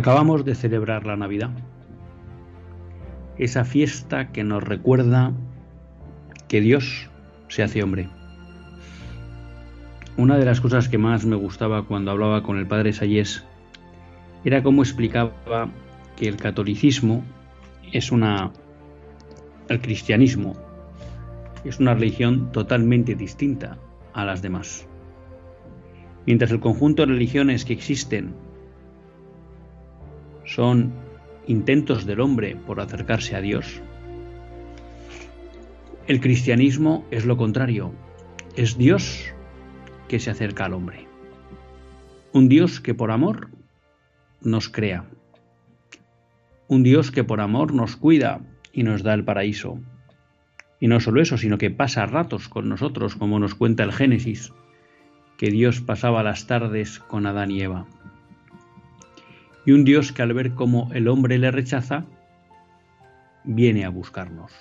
Acabamos de celebrar la Navidad, esa fiesta que nos recuerda que Dios se hace hombre. Una de las cosas que más me gustaba cuando hablaba con el padre Sayés era cómo explicaba que el catolicismo es una el cristianismo es una religión totalmente distinta a las demás. Mientras el conjunto de religiones que existen son intentos del hombre por acercarse a Dios. El cristianismo es lo contrario, es Dios que se acerca al hombre. Un Dios que por amor nos crea. Un Dios que por amor nos cuida y nos da el paraíso. Y no solo eso, sino que pasa ratos con nosotros, como nos cuenta el Génesis, que Dios pasaba las tardes con Adán y Eva y un Dios que al ver cómo el hombre le rechaza, viene a buscarnos.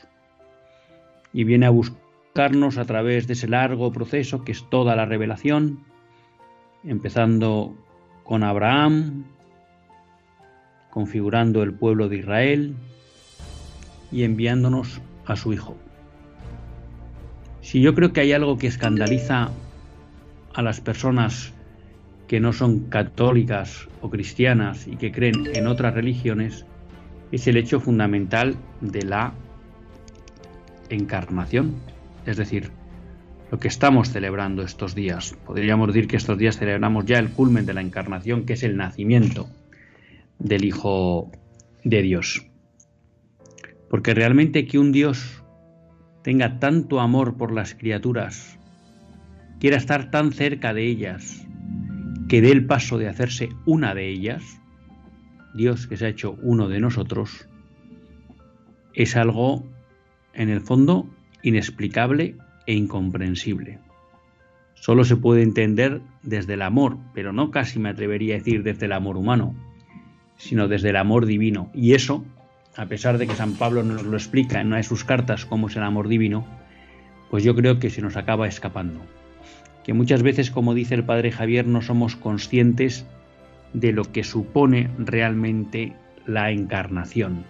Y viene a buscarnos a través de ese largo proceso que es toda la revelación, empezando con Abraham, configurando el pueblo de Israel y enviándonos a su Hijo. Si yo creo que hay algo que escandaliza a las personas que no son católicas o cristianas y que creen en otras religiones, es el hecho fundamental de la encarnación. Es decir, lo que estamos celebrando estos días. Podríamos decir que estos días celebramos ya el culmen de la encarnación, que es el nacimiento del Hijo de Dios. Porque realmente que un Dios tenga tanto amor por las criaturas, quiera estar tan cerca de ellas, que dé el paso de hacerse una de ellas, Dios que se ha hecho uno de nosotros, es algo, en el fondo, inexplicable e incomprensible. Solo se puede entender desde el amor, pero no casi me atrevería a decir desde el amor humano, sino desde el amor divino. Y eso, a pesar de que San Pablo nos lo explica en una de sus cartas cómo es el amor divino, pues yo creo que se nos acaba escapando que muchas veces, como dice el padre Javier, no somos conscientes de lo que supone realmente la encarnación,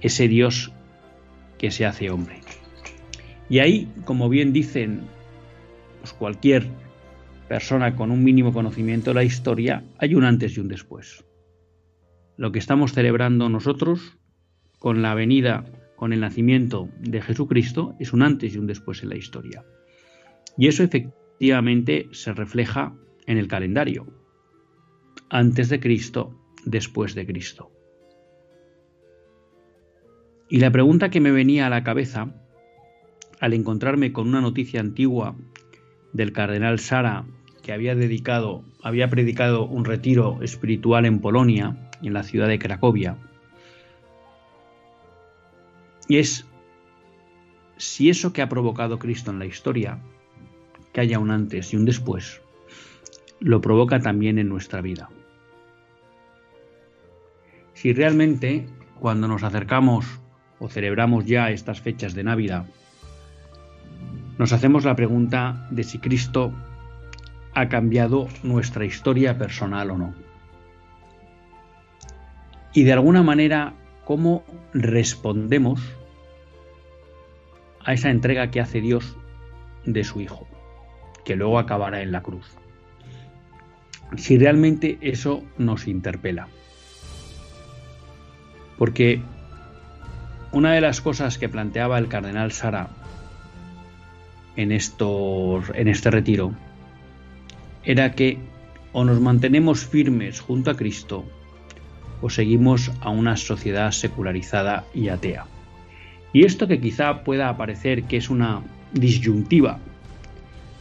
ese Dios que se hace hombre. Y ahí, como bien dicen pues cualquier persona con un mínimo conocimiento de la historia, hay un antes y un después. Lo que estamos celebrando nosotros con la venida, con el nacimiento de Jesucristo, es un antes y un después en la historia. Y eso efectivamente efectivamente se refleja en el calendario. Antes de Cristo, después de Cristo. Y la pregunta que me venía a la cabeza al encontrarme con una noticia antigua del cardenal Sara que había dedicado, había predicado un retiro espiritual en Polonia, en la ciudad de Cracovia, y es si eso que ha provocado Cristo en la historia que haya un antes y un después, lo provoca también en nuestra vida. Si realmente cuando nos acercamos o celebramos ya estas fechas de Navidad, nos hacemos la pregunta de si Cristo ha cambiado nuestra historia personal o no. Y de alguna manera, ¿cómo respondemos a esa entrega que hace Dios de su Hijo? Que luego acabará en la cruz. Si realmente eso nos interpela. Porque una de las cosas que planteaba el cardenal Sara en, estos, en este retiro era que o nos mantenemos firmes junto a Cristo o seguimos a una sociedad secularizada y atea. Y esto que quizá pueda parecer que es una disyuntiva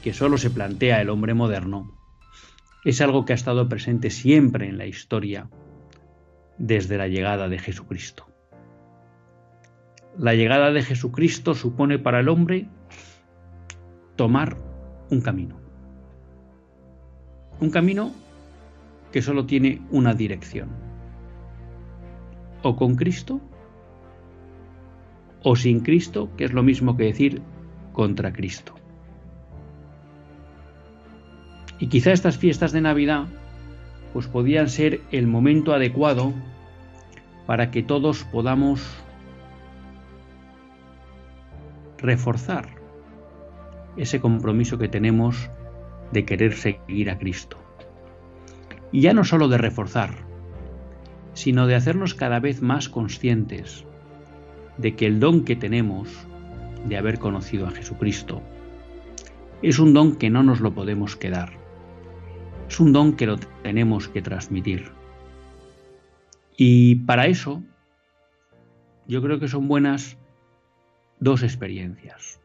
que solo se plantea el hombre moderno, es algo que ha estado presente siempre en la historia desde la llegada de Jesucristo. La llegada de Jesucristo supone para el hombre tomar un camino. Un camino que solo tiene una dirección. O con Cristo o sin Cristo, que es lo mismo que decir contra Cristo. Y quizá estas fiestas de Navidad pues podían ser el momento adecuado para que todos podamos reforzar ese compromiso que tenemos de querer seguir a Cristo. Y ya no solo de reforzar, sino de hacernos cada vez más conscientes de que el don que tenemos de haber conocido a Jesucristo es un don que no nos lo podemos quedar. Es un don que lo tenemos que transmitir. Y para eso, yo creo que son buenas dos experiencias.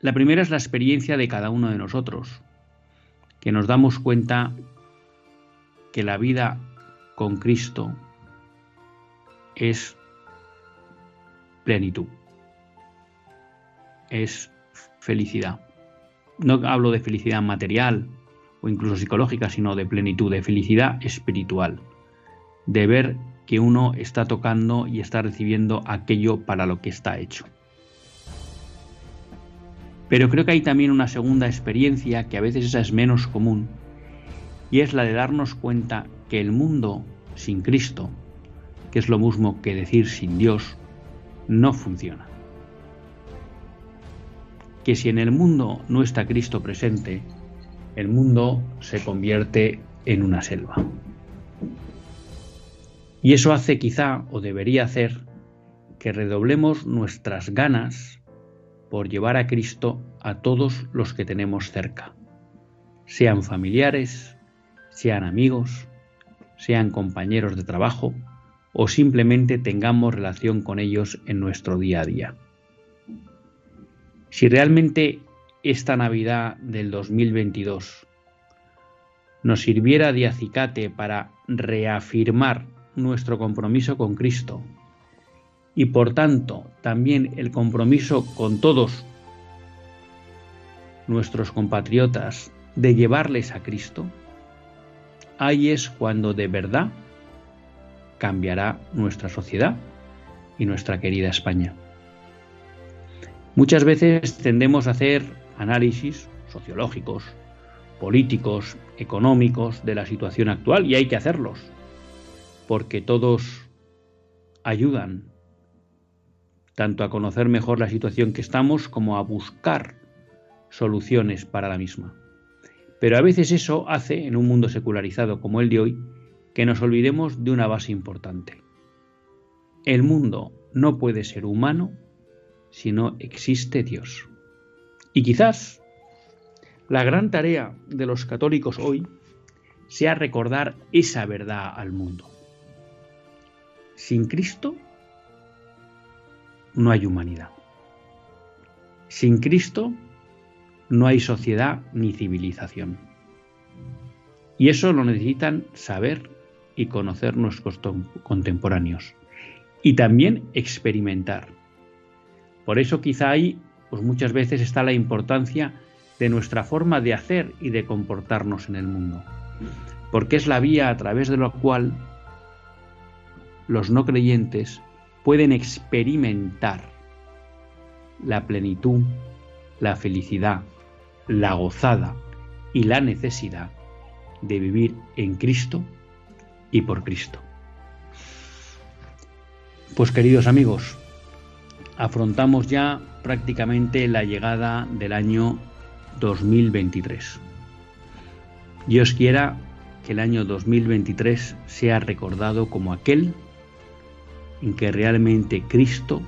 La primera es la experiencia de cada uno de nosotros, que nos damos cuenta que la vida con Cristo es plenitud, es felicidad. No hablo de felicidad material o incluso psicológica, sino de plenitud, de felicidad espiritual, de ver que uno está tocando y está recibiendo aquello para lo que está hecho. Pero creo que hay también una segunda experiencia que a veces esa es menos común y es la de darnos cuenta que el mundo sin Cristo, que es lo mismo que decir sin Dios, no funciona. Que si en el mundo no está Cristo presente, el mundo se convierte en una selva. Y eso hace quizá, o debería hacer, que redoblemos nuestras ganas por llevar a Cristo a todos los que tenemos cerca, sean familiares, sean amigos, sean compañeros de trabajo, o simplemente tengamos relación con ellos en nuestro día a día. Si realmente esta Navidad del 2022 nos sirviera de acicate para reafirmar nuestro compromiso con Cristo y por tanto también el compromiso con todos nuestros compatriotas de llevarles a Cristo, ahí es cuando de verdad cambiará nuestra sociedad y nuestra querida España. Muchas veces tendemos a hacer análisis sociológicos, políticos, económicos de la situación actual y hay que hacerlos, porque todos ayudan tanto a conocer mejor la situación que estamos como a buscar soluciones para la misma. Pero a veces eso hace, en un mundo secularizado como el de hoy, que nos olvidemos de una base importante. El mundo no puede ser humano si no existe Dios. Y quizás la gran tarea de los católicos hoy sea recordar esa verdad al mundo. Sin Cristo no hay humanidad. Sin Cristo no hay sociedad ni civilización. Y eso lo necesitan saber y conocer nuestros contemporáneos. Y también experimentar. Por eso quizá ahí, pues muchas veces está la importancia de nuestra forma de hacer y de comportarnos en el mundo. Porque es la vía a través de la cual los no creyentes pueden experimentar la plenitud, la felicidad, la gozada y la necesidad de vivir en Cristo y por Cristo. Pues queridos amigos, afrontamos ya prácticamente la llegada del año 2023. Dios quiera que el año 2023 sea recordado como aquel en que realmente Cristo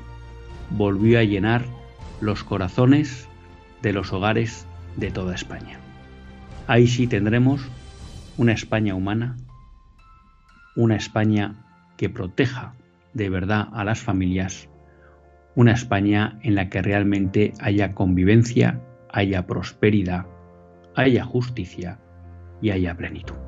volvió a llenar los corazones de los hogares de toda España. Ahí sí tendremos una España humana, una España que proteja de verdad a las familias, una España en la que realmente haya convivencia, haya prosperidad, haya justicia y haya plenitud.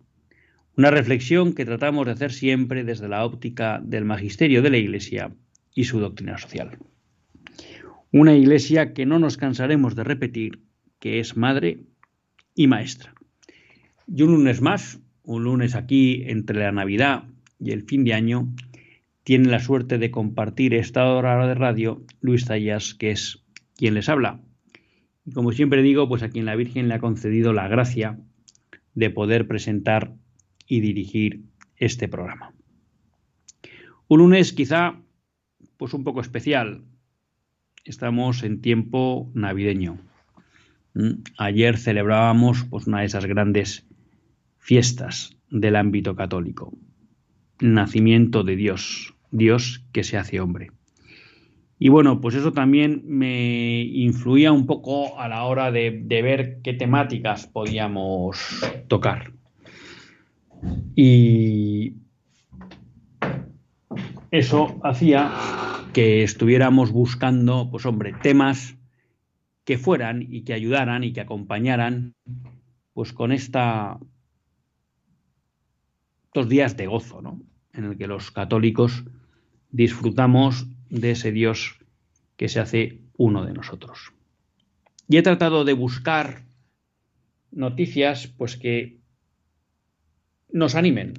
una reflexión que tratamos de hacer siempre desde la óptica del magisterio de la Iglesia y su doctrina social. Una Iglesia que no nos cansaremos de repetir que es madre y maestra. Y un lunes más, un lunes aquí entre la Navidad y el fin de año, tiene la suerte de compartir esta hora de radio Luis Zayas, que es quien les habla. Y como siempre digo, pues a quien la Virgen le ha concedido la gracia de poder presentar y dirigir este programa. Un lunes quizá pues un poco especial. Estamos en tiempo navideño. Mm, ayer celebrábamos pues una de esas grandes fiestas del ámbito católico. Nacimiento de Dios, Dios que se hace hombre. Y bueno, pues eso también me influía un poco a la hora de, de ver qué temáticas podíamos tocar. Y eso hacía que estuviéramos buscando, pues hombre, temas que fueran y que ayudaran y que acompañaran, pues con esta estos días de gozo, ¿no? En el que los católicos disfrutamos de ese Dios que se hace uno de nosotros. Y he tratado de buscar noticias, pues que nos animen,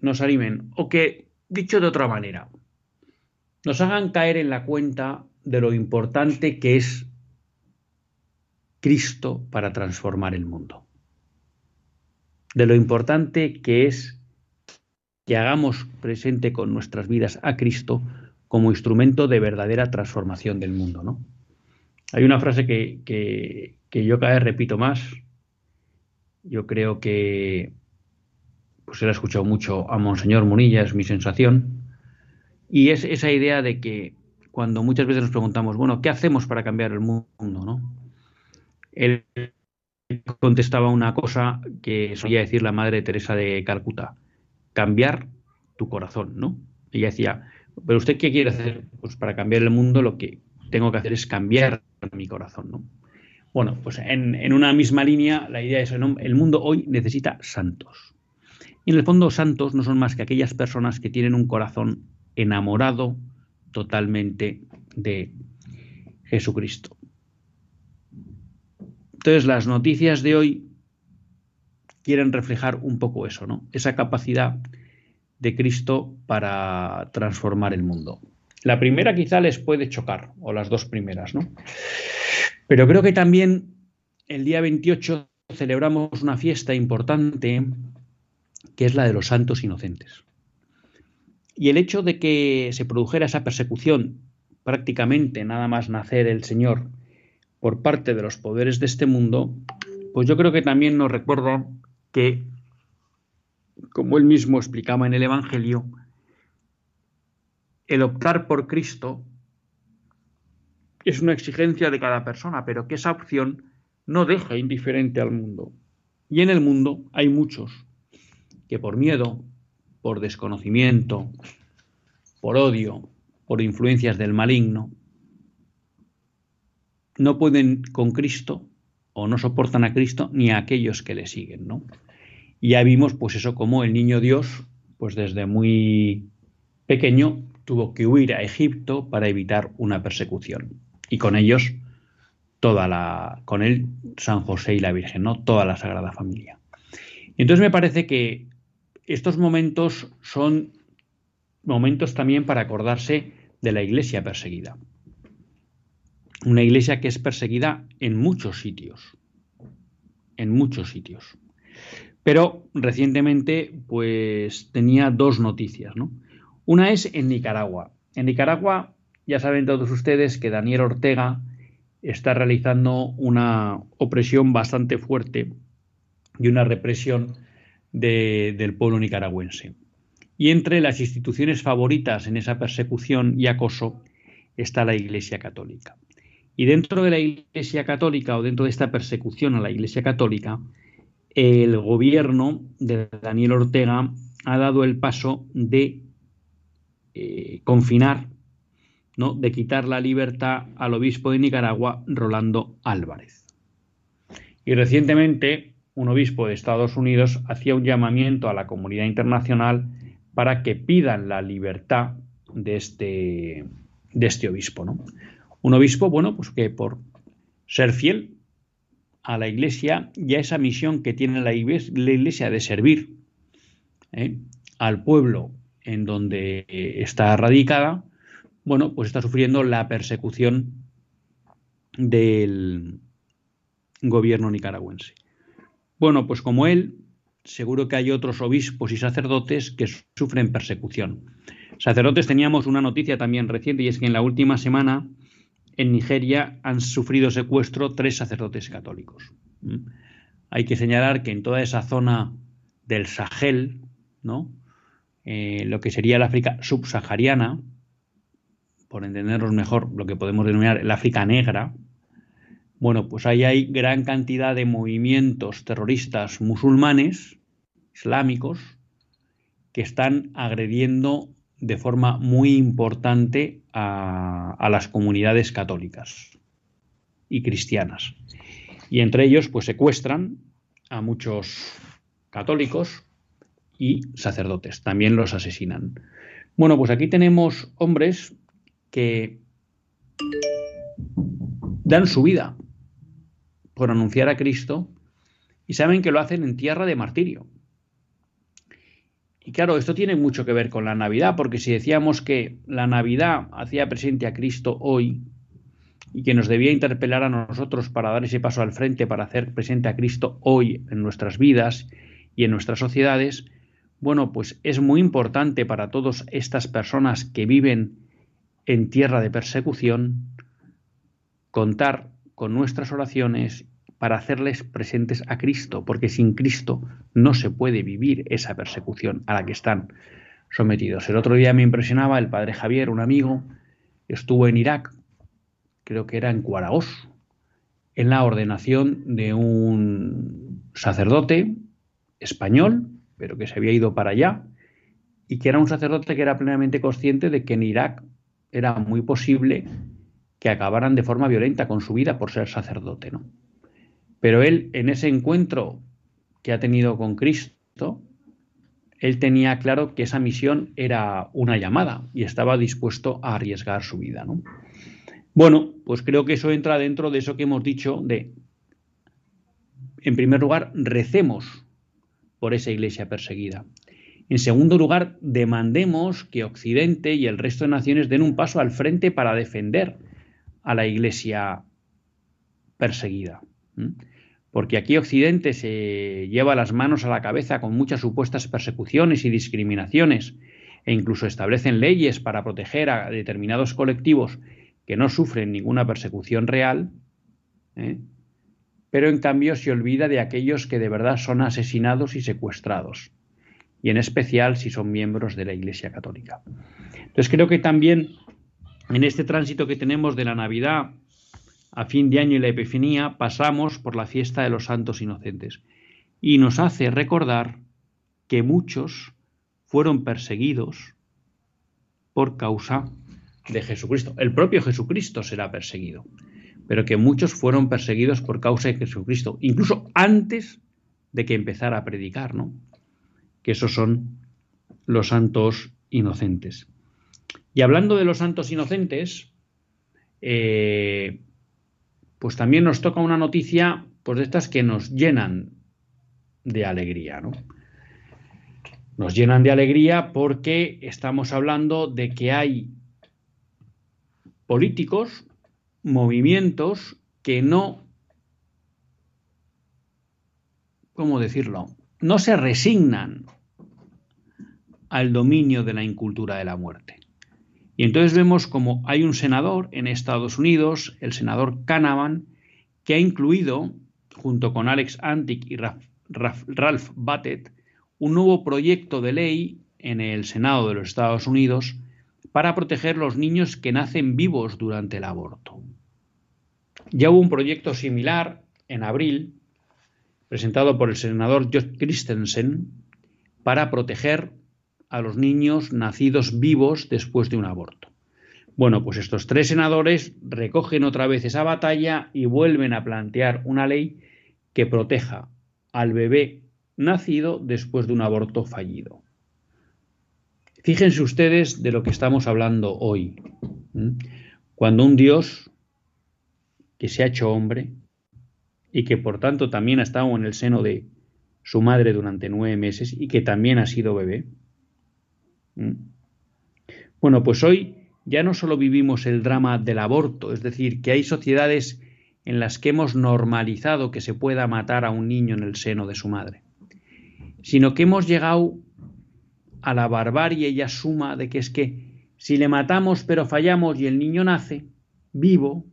nos animen, o que, dicho de otra manera, nos hagan caer en la cuenta de lo importante que es Cristo para transformar el mundo, de lo importante que es que hagamos presente con nuestras vidas a Cristo como instrumento de verdadera transformación del mundo. ¿no? Hay una frase que, que, que yo cada vez repito más. Yo creo que pues él ha escuchado mucho a Monseñor Munilla, es mi sensación, y es esa idea de que cuando muchas veces nos preguntamos, bueno, ¿qué hacemos para cambiar el mundo? ¿no? Él contestaba una cosa que solía decir la madre Teresa de Calcuta, cambiar tu corazón, ¿no? Ella decía, pero usted qué quiere hacer? Pues para cambiar el mundo lo que tengo que hacer es cambiar mi corazón, ¿no? Bueno, pues en, en una misma línea la idea es, el mundo hoy necesita santos. Y en el fondo santos no son más que aquellas personas que tienen un corazón enamorado totalmente de Jesucristo. Entonces las noticias de hoy quieren reflejar un poco eso, ¿no? Esa capacidad de Cristo para transformar el mundo. La primera quizá les puede chocar, o las dos primeras, ¿no? Pero creo que también el día 28 celebramos una fiesta importante que es la de los santos inocentes. Y el hecho de que se produjera esa persecución, prácticamente nada más nacer el Señor, por parte de los poderes de este mundo, pues yo creo que también nos recuerda que, como él mismo explicaba en el Evangelio, el optar por Cristo es una exigencia de cada persona, pero que esa opción no deja indiferente al mundo. Y en el mundo hay muchos que por miedo, por desconocimiento, por odio, por influencias del maligno, no pueden con Cristo o no soportan a Cristo ni a aquellos que le siguen, ¿no? Y ya vimos pues eso como el niño Dios pues desde muy pequeño tuvo que huir a Egipto para evitar una persecución y con ellos toda la con él San José y la Virgen, ¿no? Toda la Sagrada Familia. Entonces me parece que estos momentos son momentos también para acordarse de la iglesia perseguida. Una iglesia que es perseguida en muchos sitios, en muchos sitios. Pero recientemente pues tenía dos noticias, ¿no? Una es en Nicaragua. En Nicaragua ya saben todos ustedes que Daniel Ortega está realizando una opresión bastante fuerte y una represión del pueblo nicaragüense. Y entre las instituciones favoritas en esa persecución y acoso está la Iglesia Católica. Y dentro de la Iglesia Católica o dentro de esta persecución a la Iglesia Católica, el gobierno de Daniel Ortega ha dado el paso de eh, confinar, ¿no? de quitar la libertad al obispo de Nicaragua, Rolando Álvarez. Y recientemente un obispo de Estados Unidos hacía un llamamiento a la comunidad internacional para que pidan la libertad de este, de este obispo. ¿no? Un obispo, bueno, pues que por ser fiel a la iglesia y a esa misión que tiene la iglesia de servir ¿eh? al pueblo en donde está radicada, bueno, pues está sufriendo la persecución del gobierno nicaragüense. Bueno, pues como él, seguro que hay otros obispos y sacerdotes que sufren persecución. Sacerdotes teníamos una noticia también reciente y es que en la última semana en Nigeria han sufrido secuestro tres sacerdotes católicos. ¿Mm? Hay que señalar que en toda esa zona del Sahel, ¿no? Eh, lo que sería el África subsahariana, por entendernos mejor lo que podemos denominar el África negra, bueno, pues ahí hay gran cantidad de movimientos terroristas musulmanes, islámicos, que están agrediendo de forma muy importante a, las comunidades católicas y cristianas. Y entre ellos, pues secuestran a muchos católicos y sacerdotes. También los asesinan. Bueno, pues aquí tenemos hombres que dan su vida por anunciar a Cristo y saben que lo hacen en tierra de martirio. Y claro, esto tiene mucho que ver con la Navidad, porque si decíamos que la Navidad hacía presente a Cristo hoy y que nos debía interpelar a nosotros para dar ese paso al frente, para hacer presente a Cristo hoy en nuestras vidas y en nuestras sociedades, bueno, pues es muy importante para todas estas personas que viven en tierra de persecución contar con nuestras oraciones para hacerles presentes a Cristo, porque sin Cristo no se puede vivir esa persecución a la que están sometidos. El otro día me impresionaba el padre Javier, un amigo, estuvo en Irak, creo que era en Cuaraos, en la ordenación de un sacerdote español, pero que se había ido para allá, y que era un sacerdote que era plenamente consciente de que en Irak era muy posible que acabaran de forma violenta con su vida por ser sacerdote, ¿no? Pero él, en ese encuentro que ha tenido con Cristo, él tenía claro que esa misión era una llamada y estaba dispuesto a arriesgar su vida, ¿no? Bueno, pues creo que eso entra dentro de eso que hemos dicho de, en primer lugar, recemos por esa iglesia perseguida. En segundo lugar, demandemos que Occidente y el resto de naciones den un paso al frente para defender a la iglesia perseguida. Porque aquí Occidente se lleva las manos a la cabeza con muchas supuestas persecuciones y discriminaciones, e incluso establecen leyes para proteger a determinados colectivos que no sufren ninguna persecución real, ¿eh? pero en cambio se olvida de aquellos que de verdad son asesinados y secuestrados, y en especial si son miembros de la Iglesia Católica. Entonces creo que también en este tránsito que tenemos de la Navidad a fin de año y la Epifanía pasamos por la fiesta de los santos inocentes y nos hace recordar que muchos fueron perseguidos por causa de Jesucristo. El propio Jesucristo será perseguido pero que muchos fueron perseguidos por causa de Jesucristo, incluso antes de que empezara a predicar, ¿no? Que esos son los santos inocentes. Y hablando de los santos inocentes, eh, pues también nos toca una noticia, pues de estas que nos llenan de alegría, ¿no? Nos llenan de alegría porque estamos hablando de que hay políticos movimientos que no, ¿cómo decirlo? No se resignan al dominio de la incultura de la muerte. Y entonces vemos como hay un senador en Estados Unidos, el senador Canavan, que ha incluido, junto con Alex Antic y Ralph Battet, un nuevo proyecto de ley en el Senado de los Estados Unidos para proteger los niños que nacen vivos durante el aborto. Ya hubo un proyecto similar en abril, presentado por el senador George Christensen, para proteger a los niños nacidos vivos después de un aborto. Bueno, pues estos tres senadores recogen otra vez esa batalla y vuelven a plantear una ley que proteja al bebé nacido después de un aborto fallido. Fíjense ustedes de lo que estamos hablando hoy. Cuando un Dios que se ha hecho hombre y que por tanto también ha estado en el seno de su madre durante nueve meses y que también ha sido bebé. ¿Mm? Bueno, pues hoy ya no solo vivimos el drama del aborto, es decir, que hay sociedades en las que hemos normalizado que se pueda matar a un niño en el seno de su madre, sino que hemos llegado a la barbarie ya suma de que es que si le matamos pero fallamos y el niño nace vivo,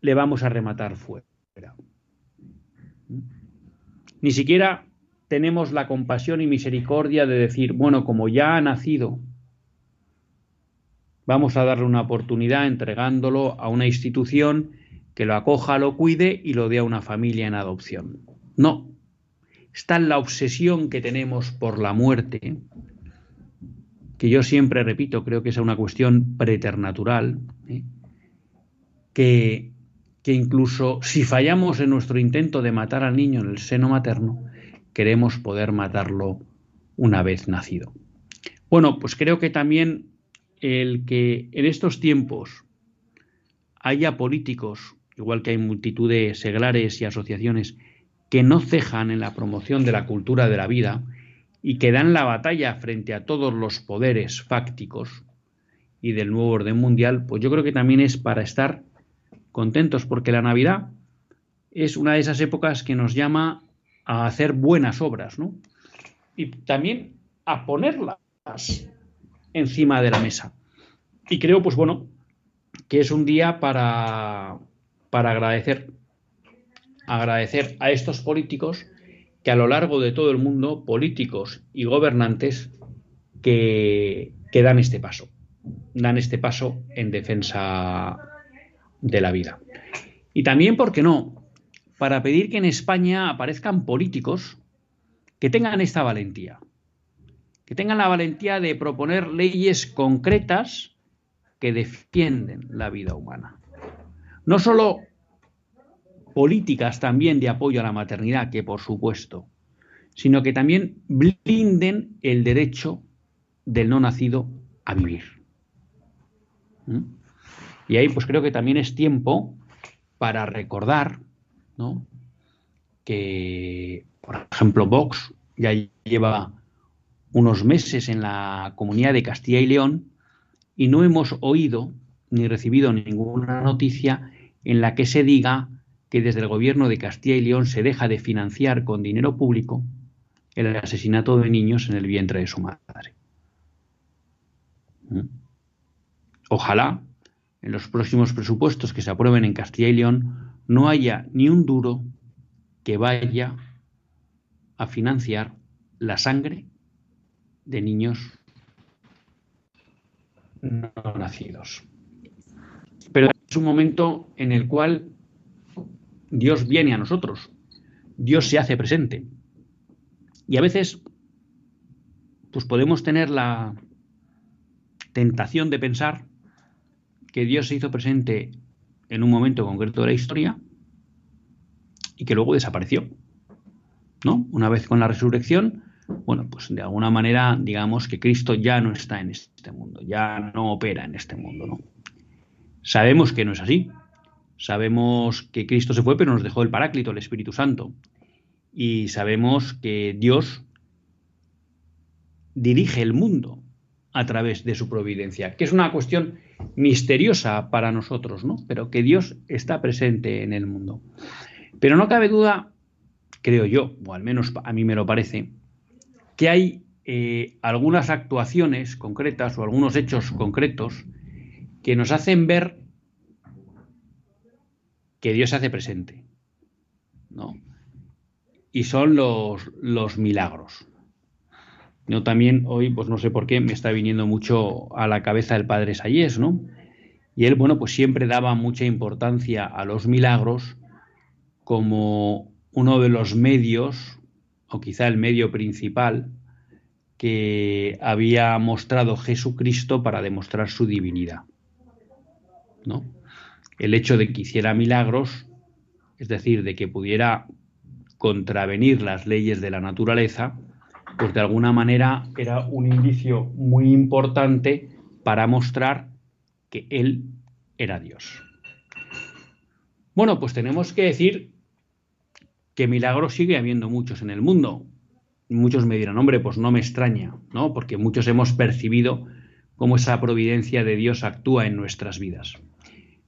le vamos a rematar fuera. Ni siquiera tenemos la compasión y misericordia de decir, bueno, como ya ha nacido, vamos a darle una oportunidad entregándolo a una institución que lo acoja, lo cuide y lo dé a una familia en adopción. No. Está en la obsesión que tenemos por la muerte, que yo siempre repito, creo que es una cuestión preternatural, ¿eh? que que incluso si fallamos en nuestro intento de matar al niño en el seno materno, queremos poder matarlo una vez nacido. Bueno, pues creo que también el que en estos tiempos haya políticos, igual que hay multitud de seglares y asociaciones, que no cejan en la promoción de la cultura de la vida y que dan la batalla frente a todos los poderes fácticos y del nuevo orden mundial, pues yo creo que también es para estar contentos porque la Navidad es una de esas épocas que nos llama a hacer buenas obras, ¿no? Y también a ponerlas encima de la mesa. Y creo, pues bueno, que es un día para, para agradecer, agradecer a estos políticos que a lo largo de todo el mundo, políticos y gobernantes, que, que dan este paso, dan este paso en defensa de la vida. Y también, ¿por qué no?, para pedir que en España aparezcan políticos que tengan esta valentía, que tengan la valentía de proponer leyes concretas que defienden la vida humana. No solo políticas también de apoyo a la maternidad, que por supuesto, sino que también blinden el derecho del no nacido a vivir. ¿Mm? Y ahí pues creo que también es tiempo para recordar que, por ejemplo, Vox ya lleva unos meses en la comunidad de Castilla y León y no hemos oído ni recibido ninguna noticia en la que se diga que desde el gobierno de Castilla y León se deja de financiar con dinero público el asesinato de niños en el vientre de su madre. Ojalá en los próximos presupuestos que se aprueben en Castilla y León no haya ni un duro que vaya a financiar la sangre de niños no nacidos. Pero es un momento en el cual Dios viene a nosotros, Dios se hace presente. Y a veces, pues podemos tener la tentación de pensar que Dios se hizo presente en un momento concreto de la historia y que luego desapareció. ¿No? Una vez con la resurrección, bueno, pues de alguna manera digamos que Cristo ya no está en este mundo, ya no opera en este mundo, ¿no? Sabemos que no es así. Sabemos que Cristo se fue, pero nos dejó el Paráclito, el Espíritu Santo. Y sabemos que Dios dirige el mundo a través de su providencia, que es una cuestión misteriosa para nosotros, ¿no? Pero que Dios está presente en el mundo. Pero no cabe duda, creo yo, o al menos a mí me lo parece, que hay eh, algunas actuaciones concretas o algunos hechos concretos que nos hacen ver que Dios se hace presente, ¿no? Y son los, los milagros. Yo también hoy, pues no sé por qué, me está viniendo mucho a la cabeza el padre Sayés, ¿no? Y él, bueno, pues siempre daba mucha importancia a los milagros como uno de los medios, o quizá el medio principal, que había mostrado Jesucristo para demostrar su divinidad. ¿no? El hecho de que hiciera milagros, es decir, de que pudiera contravenir las leyes de la naturaleza, pues de alguna manera era un indicio muy importante para mostrar que Él era Dios. Bueno, pues tenemos que decir que milagros sigue habiendo muchos en el mundo. Muchos me dirán, hombre, pues no me extraña, ¿no? Porque muchos hemos percibido cómo esa providencia de Dios actúa en nuestras vidas.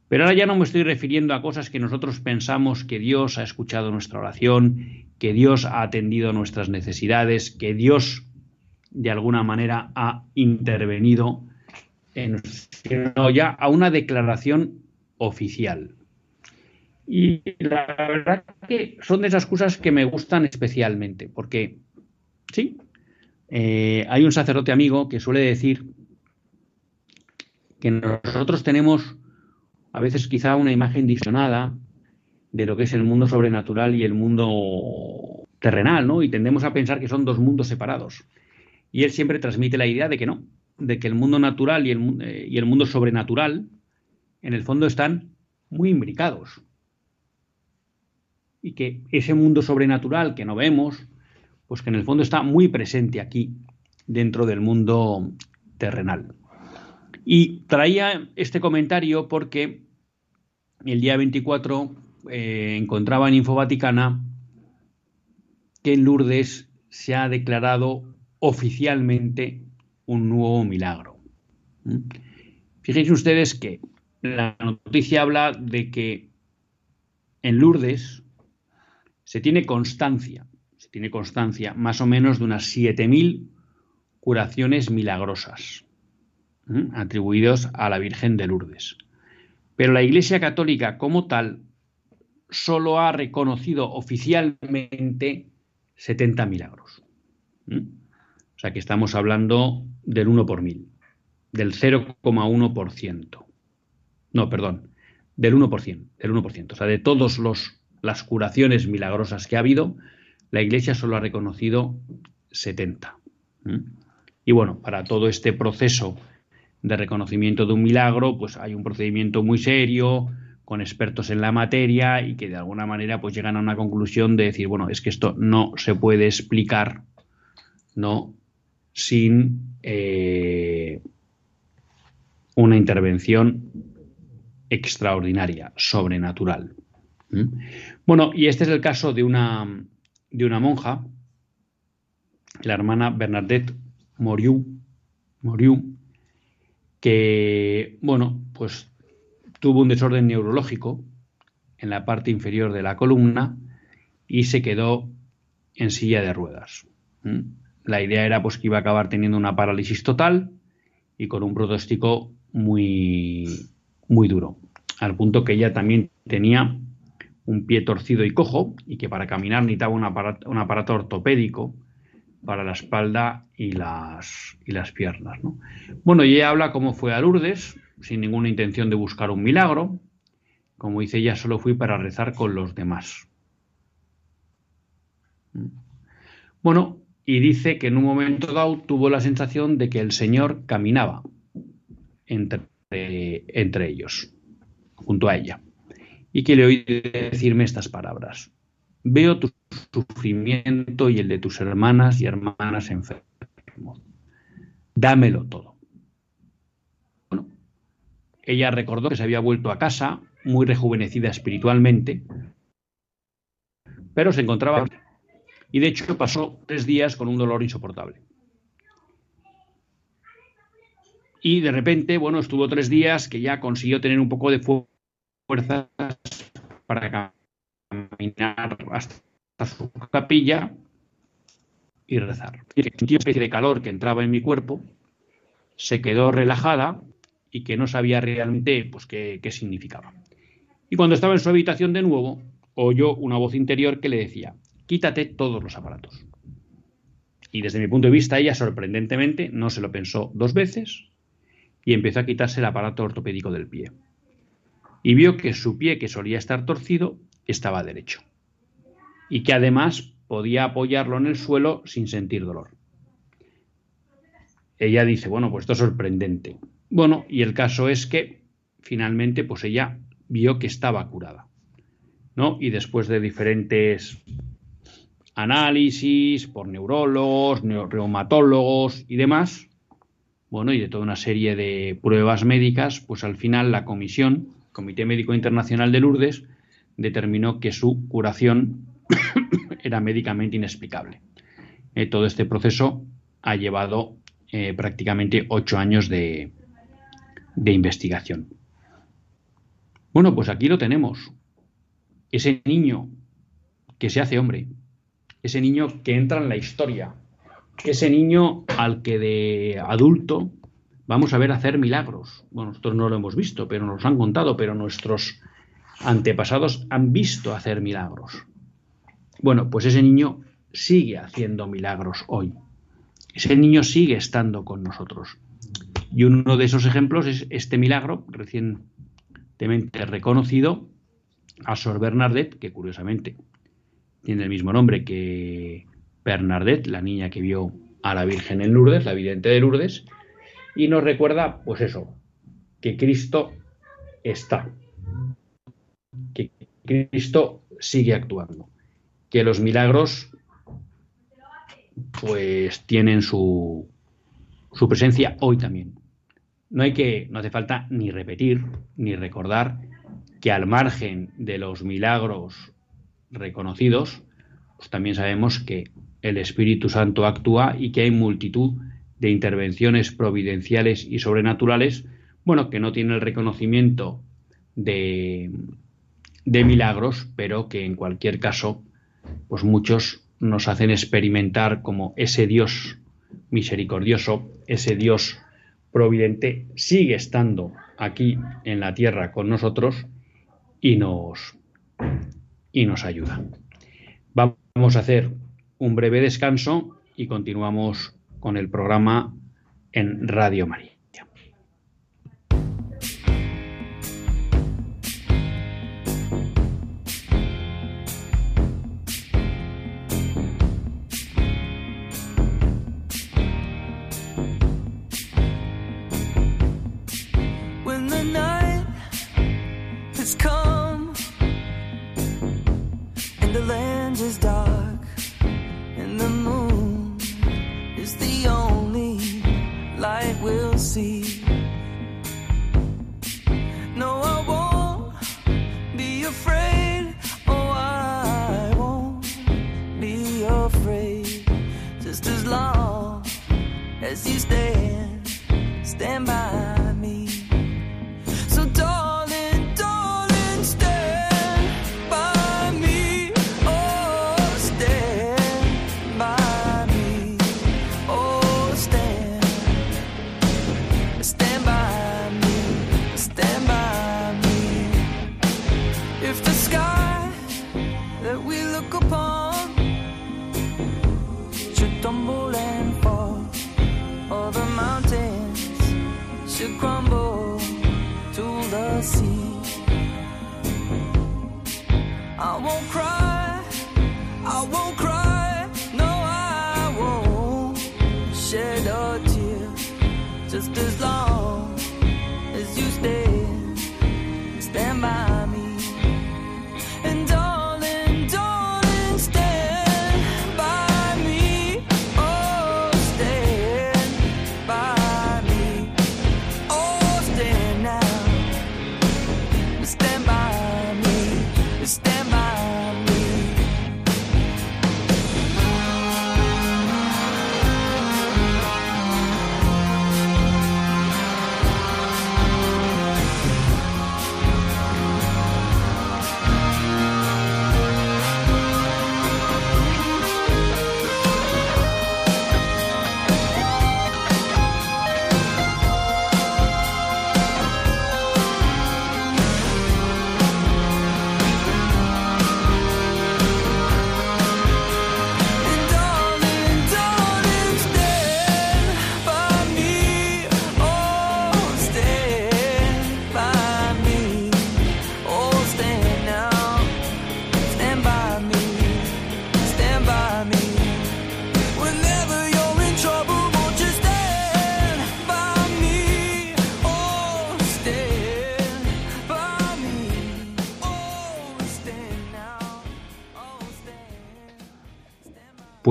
Pero ahora ya no me estoy refiriendo a cosas que nosotros pensamos que Dios ha escuchado nuestra oración, que Dios ha atendido nuestras necesidades, que Dios de alguna manera ha intervenido, en, ya a una declaración oficial. Y la verdad que son de esas cosas que me gustan especialmente, porque sí, eh, hay un sacerdote amigo que suele decir que nosotros tenemos a veces quizá una imagen distorsionada de lo que es el mundo sobrenatural y el mundo terrenal, ¿no? Y tendemos a pensar que son dos mundos separados. Y él siempre transmite la idea de que no, de que el mundo natural y el, eh, y el mundo sobrenatural, en el fondo, están muy imbricados. Y que ese mundo sobrenatural que no vemos, pues que en el fondo está muy presente aquí, dentro del mundo terrenal. Y traía este comentario porque el día 24 eh, encontraba en Info Vaticana que en Lourdes se ha declarado oficialmente un nuevo milagro. ¿Mm? Fíjense ustedes que la noticia habla de que en Lourdes se tiene constancia, se tiene constancia más o menos de unas 7.000 curaciones milagrosas atribuidos a la Virgen de Lourdes. Pero la Iglesia Católica como tal solo ha reconocido oficialmente 70 milagros. O sea que estamos hablando del 1 por mil, del 0,1%. No, perdón, del 1%, del 1%. O sea, de todas las curaciones milagrosas que ha habido, la Iglesia solo ha reconocido 70. Y bueno, para todo este proceso de reconocimiento de un milagro, pues hay un procedimiento muy serio, con expertos en la materia y que de alguna manera pues llegan a una conclusión de decir, bueno, es que esto no se puede explicar, ¿no? Sin eh, una intervención extraordinaria, sobrenatural. Bueno, y este es el caso de una, de una monja, la hermana Bernadette Moriu, Moriu que, bueno, pues tuvo un desorden neurológico en la parte inferior de la columna y se quedó en silla de ruedas. La idea era pues que iba a acabar teniendo una parálisis total y con un pronóstico muy, muy duro, al punto que ella también tenía un pie torcido y cojo y que para caminar necesitaba un aparato, un aparato ortopédico para la espalda y las, y las piernas. Bueno, y ella habla cómo fue a Lourdes, sin ninguna intención de buscar un milagro. Como dice ella, solo fui para rezar con los demás. Bueno, y dice que en un momento dado tuvo la sensación de que el Señor caminaba entre, entre ellos, junto a ella, y que le oí decirme estas palabras. Veo tu sufrimiento y el de tus hermanas y hermanas enfermos. Dámelo todo. Ella recordó que se había vuelto a casa muy rejuvenecida espiritualmente, pero se encontraba y de hecho pasó tres días con un dolor insoportable. Y de repente, bueno, estuvo tres días que ya consiguió tener un poco de fuerzas para caminar hasta su capilla y rezar. Y sentí una especie de calor que entraba en mi cuerpo, se quedó relajada y que no sabía realmente pues, qué, qué significaba. Y cuando estaba en su habitación de nuevo, oyó una voz interior que le decía, quítate todos los aparatos. Y desde mi punto de vista, ella sorprendentemente no se lo pensó dos veces y empezó a quitarse el aparato ortopédico del pie. Y vio que su pie, que solía estar torcido, estaba derecho. Y que además podía apoyarlo en el suelo sin sentir dolor. Ella dice, bueno, pues esto es sorprendente. Bueno, y el caso es que finalmente, pues ella vio que estaba curada. ¿no? Y después de diferentes análisis por neurólogos, reumatólogos y demás, bueno, y de toda una serie de pruebas médicas, pues al final la comisión, Comité Médico Internacional de Lourdes, determinó que su curación era médicamente inexplicable. Eh, todo este proceso ha llevado eh, prácticamente ocho años de, de investigación. Bueno, pues aquí lo tenemos. Ese niño que se hace hombre, ese niño que entra en la historia, ese niño al que de adulto vamos a ver hacer milagros. Bueno, nosotros no lo hemos visto, pero nos han contado, pero nuestros antepasados han visto hacer milagros. Bueno, pues ese niño sigue haciendo milagros hoy. Ese niño sigue estando con nosotros. Y uno de esos ejemplos es este milagro recientemente reconocido a Sor Bernadette, que curiosamente tiene el mismo nombre que Bernadette, la niña que vio a la Virgen en Lourdes, la vidente de Lourdes, y nos recuerda, pues eso, que Cristo está, que Cristo sigue actuando, que los milagros pues tienen su, su presencia hoy también. No hay que, no hace falta ni repetir ni recordar que al margen de los milagros reconocidos, pues también sabemos que el Espíritu Santo actúa y que hay multitud de intervenciones providenciales y sobrenaturales, bueno, que no tienen el reconocimiento de, de milagros, pero que en cualquier caso, pues muchos nos hacen experimentar como ese Dios misericordioso, ese Dios providente, sigue estando aquí en la tierra con nosotros y nos, y nos ayuda. Vamos a hacer un breve descanso y continuamos con el programa en Radio María. see. No, I won't be afraid. Oh, I won't be afraid. Just as long as you stand, stand by.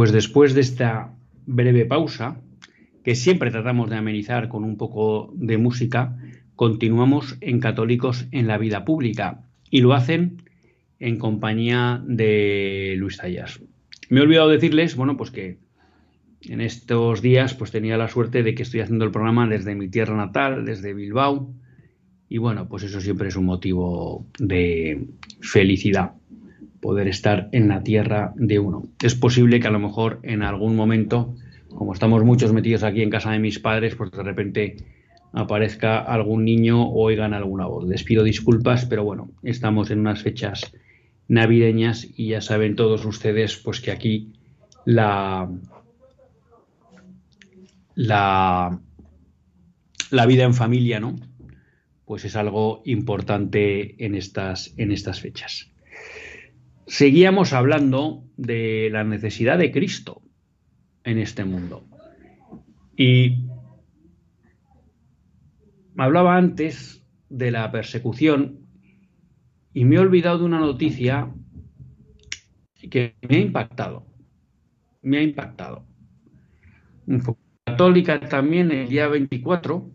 Pues después de esta breve pausa, que siempre tratamos de amenizar con un poco de música, continuamos en Católicos en la Vida Pública y lo hacen en compañía de Luis Zayas. Me he olvidado decirles, bueno, pues que en estos días pues tenía la suerte de que estoy haciendo el programa desde mi tierra natal, desde Bilbao, y bueno, pues eso siempre es un motivo de felicidad poder estar en la tierra de uno. Es posible que a lo mejor en algún momento, como estamos muchos metidos aquí en casa de mis padres, pues de repente aparezca algún niño o oigan alguna voz. Les pido disculpas, pero bueno, estamos en unas fechas navideñas y ya saben todos ustedes pues que aquí la la la vida en familia, ¿no? Pues es algo importante en estas en estas fechas seguíamos hablando de la necesidad de Cristo en este mundo. Y hablaba antes de la persecución y me he olvidado de una noticia que me ha impactado. Me ha impactado. Católica también el día 24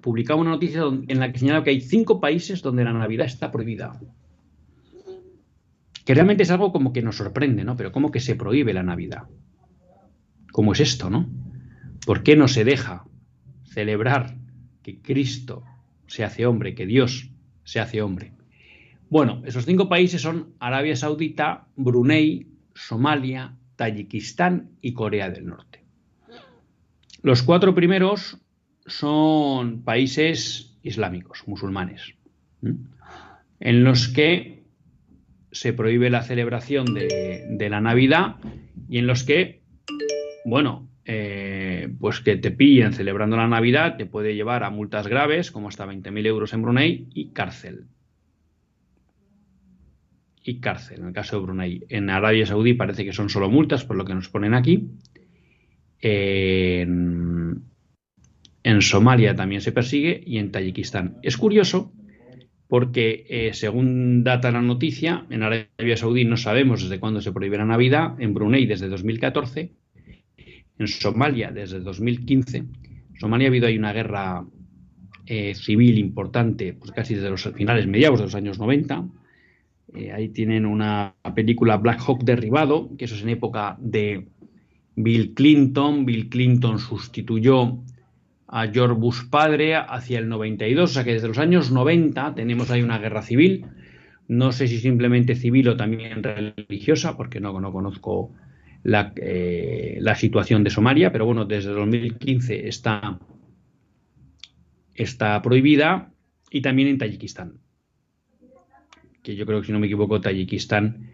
publicaba una noticia en la que señalaba que hay cinco países donde la Navidad está prohibida que realmente es algo como que nos sorprende, ¿no? Pero ¿cómo que se prohíbe la Navidad? ¿Cómo es esto, no? ¿Por qué no se deja celebrar que Cristo se hace hombre, que Dios se hace hombre? Bueno, esos cinco países son Arabia Saudita, Brunei, Somalia, Tayikistán y Corea del Norte. Los cuatro primeros son países islámicos, musulmanes, en los que se prohíbe la celebración de, la Navidad y en los que, bueno, eh, pues que te pillen celebrando la Navidad te puede llevar a multas graves, como hasta 20.000 euros en Brunei, y cárcel. Y cárcel, en el caso de Brunei. En Arabia Saudí parece que son solo multas, por lo que nos ponen aquí. En Somalia también se persigue y en Tayikistán. Es curioso porque eh, según data la noticia, en Arabia Saudí no sabemos desde cuándo se prohíbe la Navidad, en Brunei desde 2014, en Somalia desde 2015. En Somalia ha habido ahí una guerra eh, civil importante, pues casi desde los finales, mediados de los años 90. Eh, ahí tienen una película Black Hawk derribado, que eso es en época de Bill Clinton. Bill Clinton sustituyó a George padre hacia el 92, o sea que desde los años 90 tenemos ahí una guerra civil, no sé si simplemente civil o también religiosa, porque no, no conozco la, eh, la, situación de Somalia, pero bueno, desde 2015 está, está prohibida y también en Tayikistán, que yo creo que si no me equivoco, Tayikistán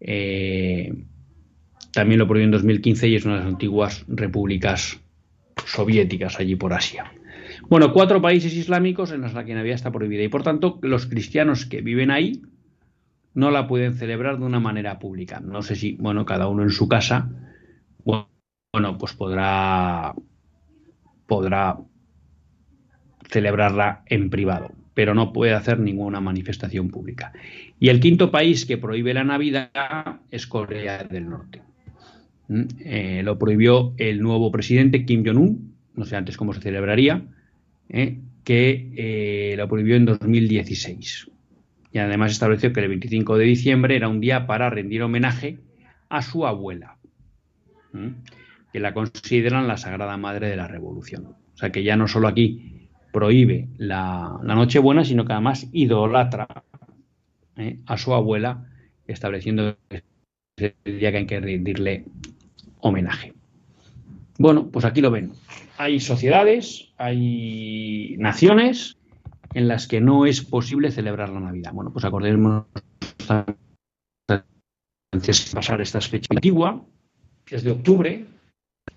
eh, también lo prohibió en 2015 y es una de las antiguas repúblicas soviéticas allí por Asia. Bueno, cuatro países islámicos en los que la Navidad está prohibida y por tanto los cristianos que viven ahí no la pueden celebrar de una manera pública. No sé si, bueno, cada uno en su casa, bueno, pues podrá podrá celebrarla en privado, pero no puede hacer ninguna manifestación pública. Y el quinto país que prohíbe la Navidad es Corea del Norte. ¿Mm? Eh, lo prohibió el nuevo presidente Kim Jong-un, no sé antes cómo se celebraría, ¿eh? que eh, lo prohibió en 2016. Y además estableció que el 25 de diciembre era un día para rendir homenaje a su abuela, ¿Mm? que la consideran la Sagrada Madre de la Revolución. O sea que ya no solo aquí prohíbe la, Nochebuena, sino que además idolatra a su abuela, estableciendo que es el día que hay que rendirle homenaje. Bueno, pues aquí lo ven. Hay sociedades, hay naciones en las que no es posible celebrar la Navidad. Bueno, pues acordémonos antes de pasar esta fecha antigua, que es de octubre.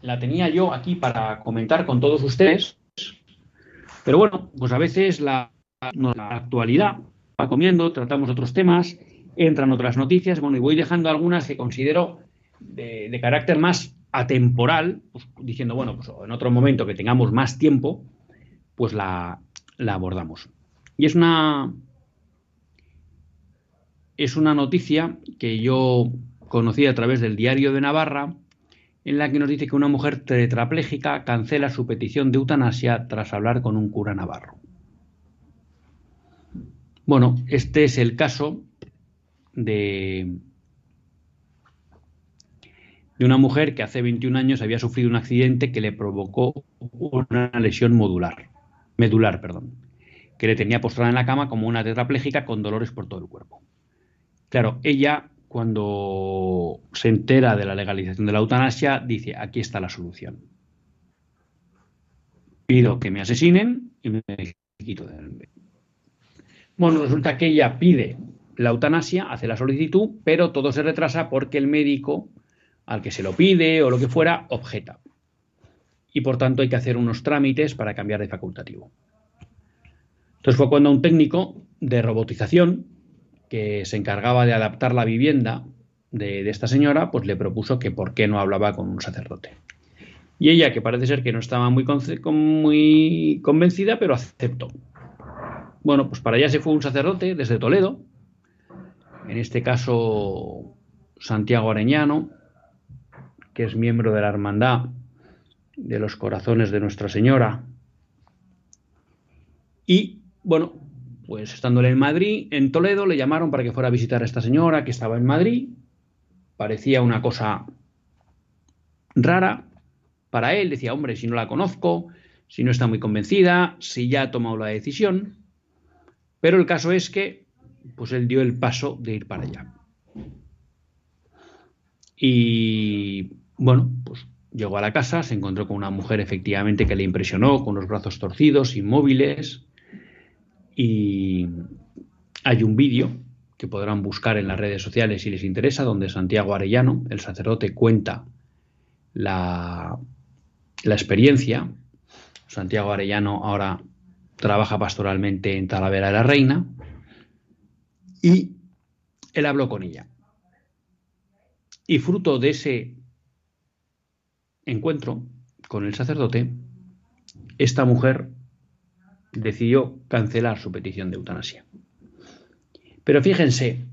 La tenía yo aquí para comentar con todos ustedes. Pero bueno, pues a veces la, la actualidad va comiendo, tratamos otros temas, entran otras noticias, bueno, y voy dejando algunas que considero de, carácter más atemporal, pues, diciendo, bueno, pues en otro momento que tengamos más tiempo, pues la, la abordamos. Y es una, es una noticia que yo conocí a través del diario de Navarra, en la que nos dice que una mujer tetrapléjica cancela su petición de eutanasia tras hablar con un cura navarro. Bueno, este es el caso de, de una mujer que hace 21 años había sufrido un accidente que le provocó una lesión modular, medular, perdón, que le tenía postrada en la cama como una tetrapléjica con dolores por todo el cuerpo. Claro, ella cuando se entera de la legalización de la eutanasia dice, aquí está la solución. Pido que me asesinen y me quito del Bueno, resulta que ella pide la eutanasia, hace la solicitud, pero todo se retrasa porque el médico al que se lo pide o lo que fuera, objeta. Y por tanto hay que hacer unos trámites para cambiar de facultativo. Entonces fue cuando un técnico de robotización que se encargaba de adaptar la vivienda de, esta señora, pues le propuso que por qué no hablaba con un sacerdote. Y ella, que parece ser que no estaba muy, muy convencida, pero aceptó. Bueno, pues para allá se fue un sacerdote desde Toledo, en este caso Santiago Areñano, que es miembro de la Hermandad de los Corazones de Nuestra Señora. Y bueno, pues estándole en Madrid, en Toledo, le llamaron para que fuera a visitar a esta señora que estaba en Madrid. Parecía una cosa rara para él. Decía, hombre, si no la conozco, si no está muy convencida, si ya ha tomado la decisión. Pero el caso es que, pues él dio el paso de ir para allá. Y bueno, pues llegó a la casa, se encontró con una mujer efectivamente que le impresionó, con los brazos torcidos, inmóviles, y hay un vídeo que podrán buscar en las redes sociales si les interesa, donde Santiago Arellano, el sacerdote, cuenta la, la experiencia. Santiago Arellano ahora trabaja pastoralmente en Talavera de la Reina y él habló con ella. Y fruto de ese encuentro con el sacerdote, esta mujer decidió cancelar su petición de eutanasia. Pero fíjense,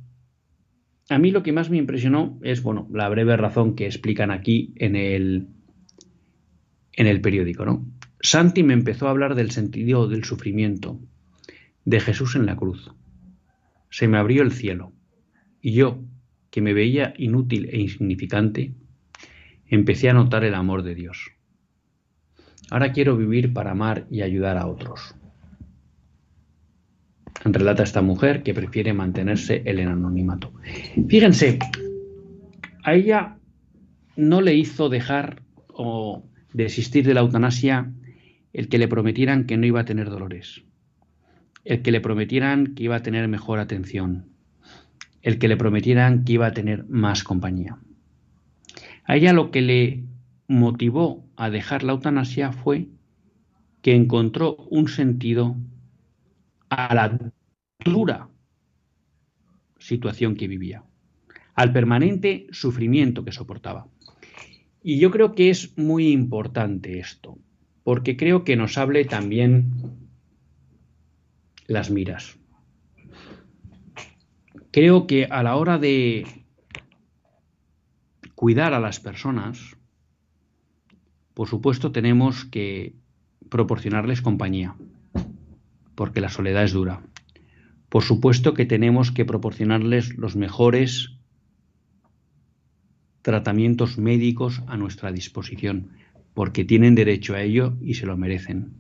a mí lo que más me impresionó es, bueno, la breve razón que explican aquí en el, en el periódico, ¿no? Santi me empezó a hablar del sentido del sufrimiento, de Jesús en la cruz. Se me abrió el cielo y yo, que me veía inútil e insignificante, empecé a notar el amor de Dios. Ahora quiero vivir para amar y ayudar a otros. Relata esta mujer que prefiere mantenerse en el anonimato. Fíjense, a ella no le hizo dejar o desistir de la eutanasia el que le prometieran que no iba a tener dolores, el que le prometieran que iba a tener mejor atención, el que le prometieran que iba a tener más compañía. A ella lo que le motivó a dejar la eutanasia fue que encontró un sentido a la dura situación que vivía, al permanente sufrimiento que soportaba. Y yo creo que es muy importante esto, porque creo que nos hable también las miras. Creo que a la hora de cuidar a las personas, por supuesto tenemos que proporcionarles compañía, porque la soledad es dura. Por supuesto que tenemos que proporcionarles los mejores tratamientos médicos a nuestra disposición, porque tienen derecho a ello y se lo merecen.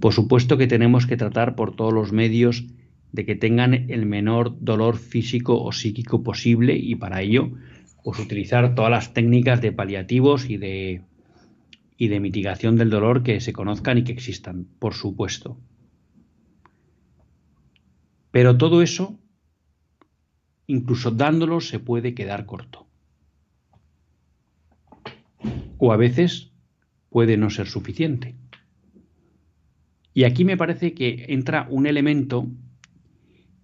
Por supuesto que tenemos que tratar por todos los medios de que tengan el menor dolor físico o psíquico posible y para ello pues utilizar todas las técnicas de paliativos y de y de mitigación del dolor que se conozcan y que existan, por supuesto. Pero todo eso, incluso dándolo, se puede quedar corto o a veces puede no ser suficiente. Y aquí me parece que entra un elemento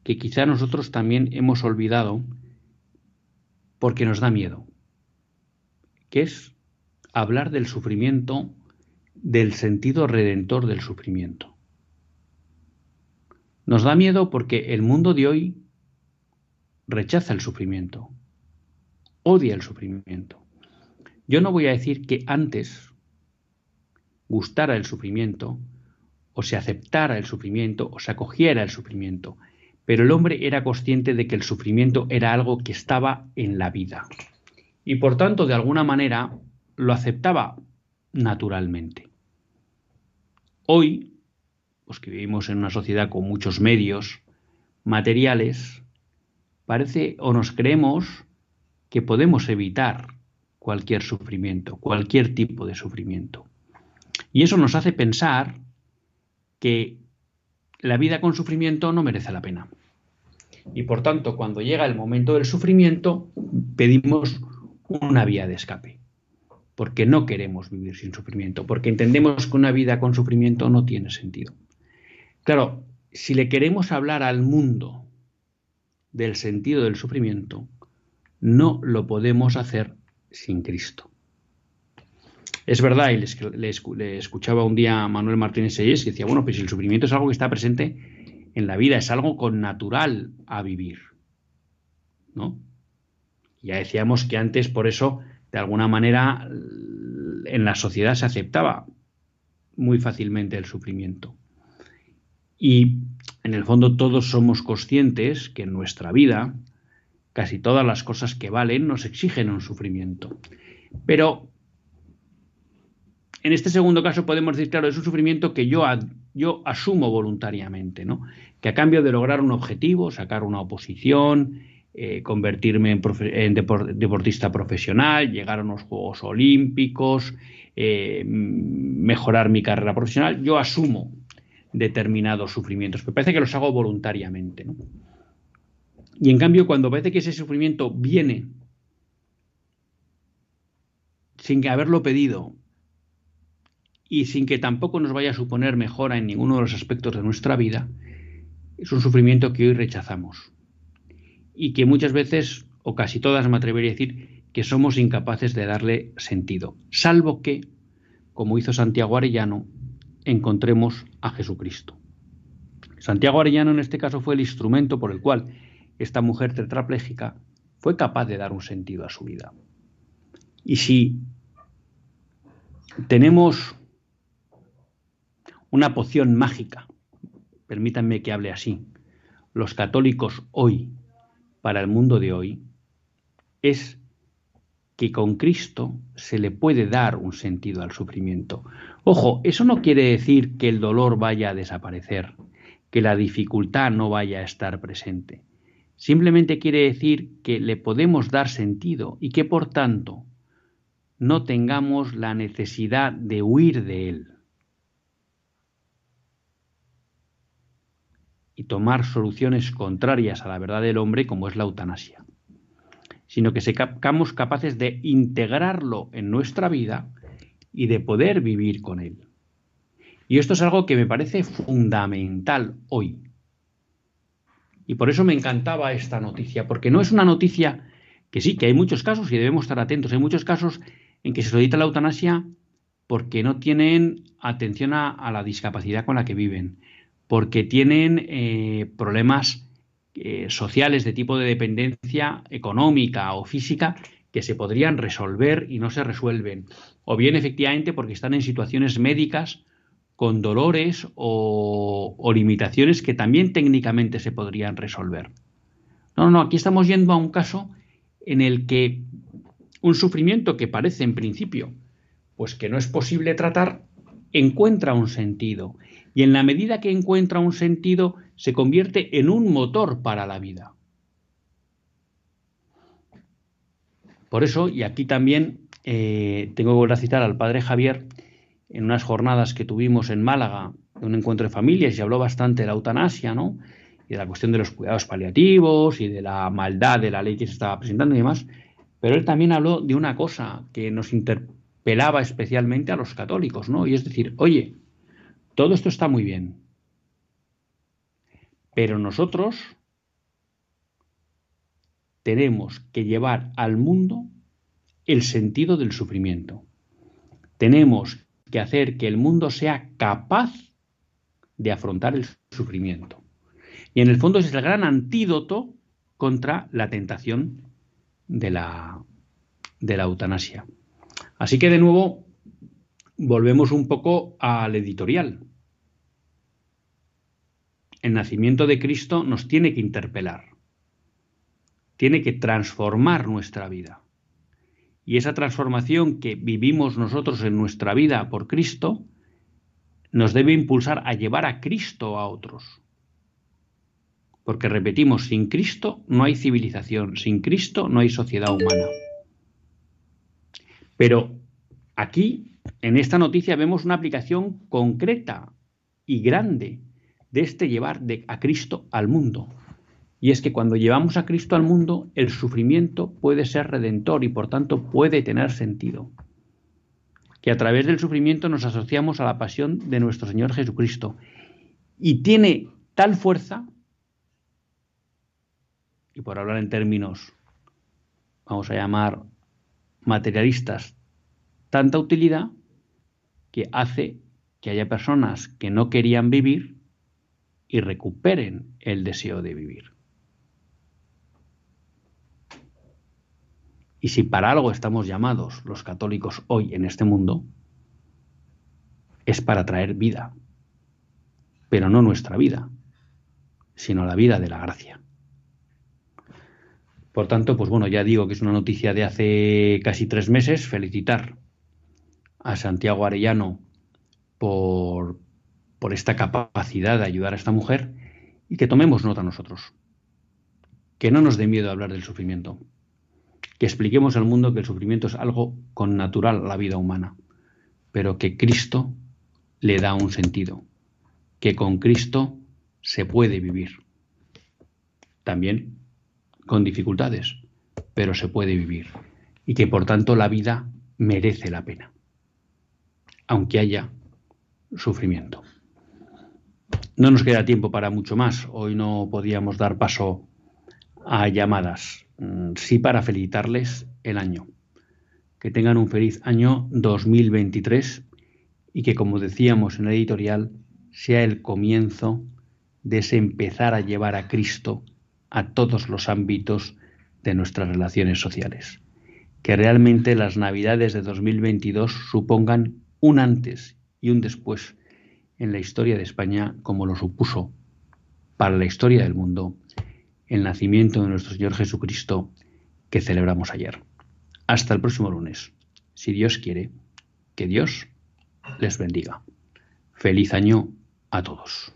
que quizá nosotros también hemos olvidado porque nos da miedo, que es hablar del sufrimiento, del sentido redentor del sufrimiento. Nos da miedo porque el mundo de hoy rechaza el sufrimiento, odia el sufrimiento. Yo no voy a decir que antes gustara el sufrimiento, o se aceptara el sufrimiento, o se acogiera el sufrimiento, pero el hombre era consciente de que el sufrimiento era algo que estaba en la vida. Y por tanto, de alguna manera, lo aceptaba naturalmente. Hoy, los que vivimos en una sociedad con muchos medios materiales, parece o nos creemos que podemos evitar cualquier sufrimiento, cualquier tipo de sufrimiento. Y eso nos hace pensar que la vida con sufrimiento no merece la pena. Y por tanto, cuando llega el momento del sufrimiento, pedimos una vía de escape. Porque no queremos vivir sin sufrimiento, porque entendemos que una vida con sufrimiento no tiene sentido. Claro, si le queremos hablar al mundo del sentido del sufrimiento, no lo podemos hacer sin Cristo. Es verdad, y le, escuchaba un día a Manuel Martínez Seyes que decía, bueno, pues el sufrimiento es algo que está presente en la vida, es algo con natural a vivir. ¿No? Ya decíamos que antes, por eso, de alguna manera, en la sociedad se aceptaba muy fácilmente el sufrimiento. Y en el fondo todos somos conscientes que en nuestra vida Casi todas las cosas que valen nos exigen un sufrimiento. Pero en este segundo caso podemos decir, claro, es un sufrimiento que yo, asumo voluntariamente, ¿no? Que a cambio de lograr un objetivo, sacar una oposición, eh, convertirme en, deportista profesional, llegar a unos Juegos Olímpicos, eh, mejorar mi carrera profesional, yo asumo determinados sufrimientos. Me parece que los hago voluntariamente. Y en cambio, cuando parece que ese sufrimiento viene sin haberlo pedido y sin que tampoco nos vaya a suponer mejora en ninguno de los aspectos de nuestra vida, es un sufrimiento que hoy rechazamos y que muchas veces, o casi todas me atrevería a decir, que somos incapaces de darle sentido, salvo que, como hizo Santiago Arellano, encontremos a Jesucristo. Santiago Arellano en este caso fue el instrumento por el cual esta mujer tetrapléjica fue capaz de dar un sentido a su vida. Y si tenemos una poción mágica, permítanme que hable así, los católicos hoy, para el mundo de hoy, es que con Cristo se le puede dar un sentido al sufrimiento. Ojo, eso no quiere decir que el dolor vaya a desaparecer, que la dificultad no vaya a estar presente. Simplemente quiere decir que le podemos dar sentido y que por tanto no tengamos la necesidad de huir de él y tomar soluciones contrarias a la verdad del hombre como es la eutanasia. sino que seamos capaces de integrarlo en nuestra vida y de poder vivir con él. Y esto es algo que me parece fundamental hoy. Y por eso me encantaba esta noticia, porque no es una noticia que sí, que hay muchos casos y debemos estar atentos. Hay muchos casos en que se solicita la eutanasia porque no tienen atención a, la discapacidad con la que viven, porque tienen eh, problemas eh, sociales de tipo de dependencia económica o física que se podrían resolver y no se resuelven, o bien efectivamente porque están en situaciones médicas con dolores o, limitaciones que también técnicamente se podrían resolver. No, no, aquí estamos yendo a un caso en el que un sufrimiento que parece en principio pues que no es posible tratar encuentra un sentido y en la medida que encuentra un sentido se convierte en un motor para la vida. Por eso, y aquí también eh, tengo que volver a citar al padre Javier, en unas jornadas que tuvimos en Málaga, un encuentro de familias, y habló bastante de la eutanasia, ¿no? Y de la cuestión de los cuidados paliativos y de la maldad de la ley que se estaba presentando y demás. Pero él también habló de una cosa que nos interpelaba especialmente a los católicos, ¿no? Y es decir, oye, todo esto está muy bien, pero nosotros tenemos que llevar al mundo el sentido del sufrimiento. Tenemos que hacer que el mundo sea capaz de afrontar el sufrimiento. Y en el fondo es el gran antídoto contra la tentación de la, de la eutanasia. Así que de nuevo volvemos un poco al editorial. El nacimiento de Cristo nos tiene que interpelar, tiene que transformar nuestra vida y esa transformación que vivimos nosotros en nuestra vida por Cristo nos debe impulsar a llevar a Cristo a otros. Porque repetimos, sin Cristo no hay civilización, sin Cristo no hay sociedad humana. Pero aquí, en esta noticia, vemos una aplicación concreta y grande de este llevar a Cristo al mundo. Y es que cuando llevamos a Cristo al mundo, el sufrimiento puede ser redentor y por tanto puede tener sentido. Que a través del sufrimiento nos asociamos a la pasión de nuestro Señor Jesucristo. Y tiene tal fuerza, y por hablar en términos, vamos a llamar materialistas, tanta utilidad que hace que haya personas que no querían vivir y recuperen el deseo de vivir. Y si para algo estamos llamados los católicos hoy en este mundo, es para traer vida, pero no nuestra vida, sino la vida de la gracia. Por tanto, pues bueno, ya digo que es una noticia de hace casi tres meses. Felicitar a Santiago Arellano por, por esta capacidad de ayudar a esta mujer y que tomemos nota nosotros. Que no nos dé miedo hablar del sufrimiento que expliquemos al mundo que el sufrimiento es algo con natural a la vida humana, pero que Cristo le da un sentido, que con Cristo se puede vivir. También con dificultades, pero se puede vivir. Y que por tanto la vida merece la pena, aunque haya sufrimiento. No nos queda tiempo para mucho más. Hoy no podíamos dar paso a llamadas. Mm, sí para felicitarles el año. Que tengan un feliz año 2023 y que, como decíamos en la editorial, sea el comienzo de ese empezar a llevar a Cristo a todos los ámbitos de nuestras relaciones sociales. Que realmente las Navidades de 2022 supongan un antes y un después en la historia de España como lo supuso para la historia del mundo el nacimiento de nuestro Señor Jesucristo que celebramos ayer. Hasta el próximo lunes. Si Dios quiere, que Dios les bendiga. Feliz año a todos.